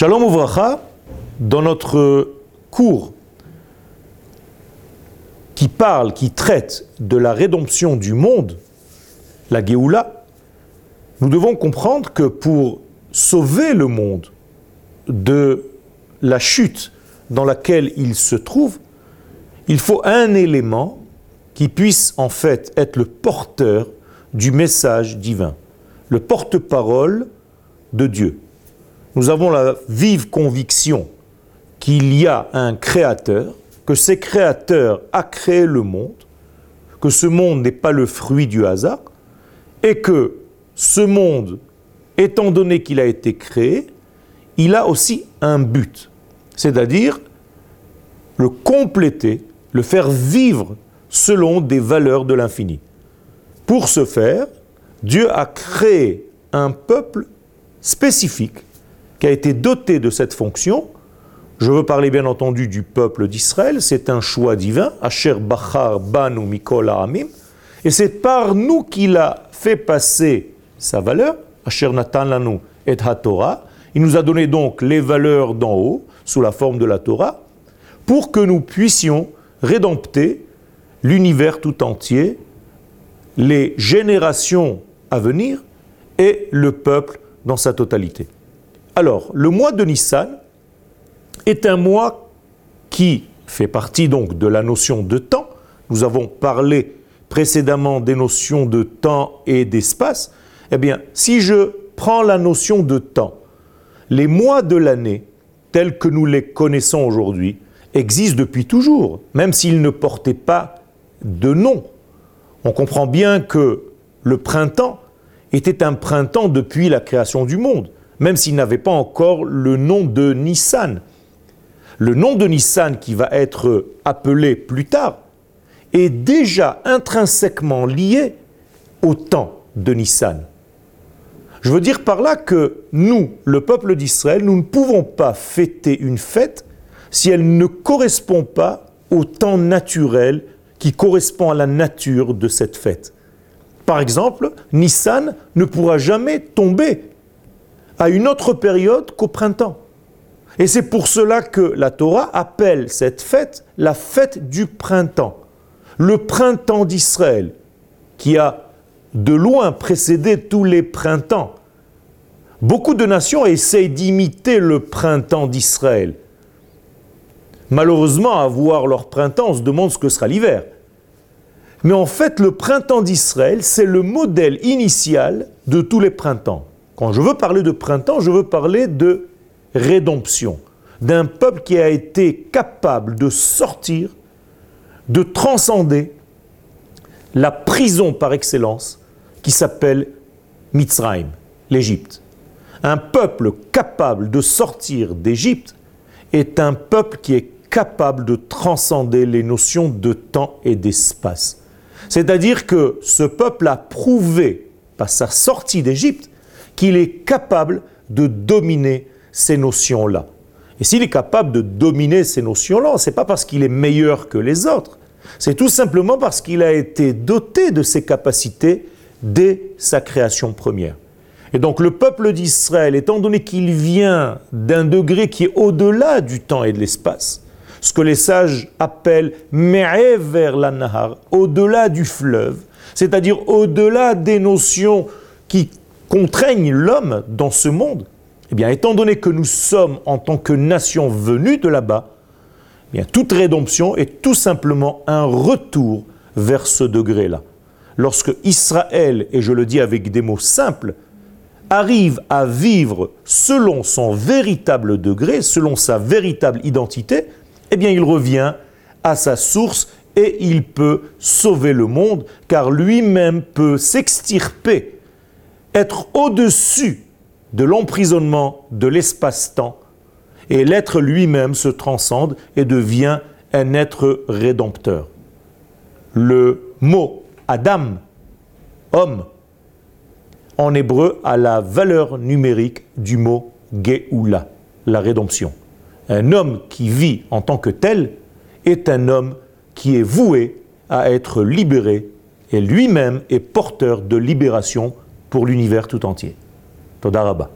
Shalom Ouvracha, dans notre cours qui parle, qui traite de la rédemption du monde, la Géoula, nous devons comprendre que pour sauver le monde de la chute dans laquelle il se trouve, il faut un élément qui puisse en fait être le porteur du message divin, le porte-parole de Dieu. Nous avons la vive conviction qu'il y a un créateur, que ce créateur a créé le monde, que ce monde n'est pas le fruit du hasard, et que ce monde, étant donné qu'il a été créé, il a aussi un but, c'est-à-dire le compléter, le faire vivre selon des valeurs de l'infini. Pour ce faire, Dieu a créé un peuple spécifique qui a été doté de cette fonction. Je veux parler bien entendu du peuple d'Israël, c'est un choix divin, Asher Bachar Banu Mikol Amim, et c'est par nous qu'il a fait passer sa valeur, Asher Natan Lanu et HaTorah, il nous a donné donc les valeurs d'en haut, sous la forme de la Torah, pour que nous puissions rédempter l'univers tout entier, les générations à venir et le peuple dans sa totalité. Alors, le mois de Nissan est un mois qui fait partie donc de la notion de temps. Nous avons parlé précédemment des notions de temps et d'espace. Eh bien, si je prends la notion de temps, les mois de l'année, tels que nous les connaissons aujourd'hui, existent depuis toujours, même s'ils ne portaient pas de nom. On comprend bien que le printemps était un printemps depuis la création du monde, même s'il n'avait pas encore le nom de Nissan. Le nom de Nissan qui va être appelé plus tard est déjà intrinsèquement lié au temps de Nissan. Je veux dire par là que nous, le peuple d'Israël, nous ne pouvons pas fêter une fête si elle ne correspond pas au temps naturel qui correspond à la nature de cette fête. Par exemple, Nissan ne pourra jamais tomber à une autre période qu'au printemps. Et c'est pour cela que la Torah appelle cette fête la fête du printemps. Le printemps d'Israël, qui a de loin précédé tous les printemps. Beaucoup de nations essayent d'imiter le printemps d'Israël. Malheureusement, à voir leur printemps, on se demande ce que sera l'hiver. Mais en fait, le printemps d'Israël, c'est le modèle initial de tous les printemps. Quand je veux parler de printemps, je veux parler de rédemption, d'un peuple qui a été capable de sortir, de transcender la prison par excellence qui s'appelle Mitzrayim, l'Égypte. Un peuple capable de sortir d'Égypte est un peuple qui est capable de transcender les notions de temps et d'espace. C'est-à-dire que ce peuple a prouvé, par sa sortie d'Égypte, qu'il est capable de dominer ces notions-là. Et s'il est capable de dominer ces notions-là, ce n'est pas parce qu'il est meilleur que les autres, c'est tout simplement parce qu'il a été doté de ces capacités dès sa création première. Et donc le peuple d'Israël, étant donné qu'il vient d'un degré qui est au-delà du temps et de l'espace, ce que les sages appellent vers la Nahar, au-delà du fleuve, c'est-à-dire au-delà des notions qui contraignent l'homme dans ce monde, eh étant donné que nous sommes en tant que nation venue de là-bas, eh toute rédemption est tout simplement un retour vers ce degré-là. Lorsque Israël, et je le dis avec des mots simples, arrive à vivre selon son véritable degré, selon sa véritable identité, eh il revient à sa source et il peut sauver le monde, car lui-même peut s'extirper, être au-dessus de l'emprisonnement de l'espace-temps, et l'être lui-même se transcende et devient un être rédempteur. Le mot Adam, homme, en hébreu a la valeur numérique du mot Geoula, la rédemption. Un homme qui vit en tant que tel est un homme qui est voué à être libéré et lui-même est porteur de libération pour l'univers tout entier. Todaraba.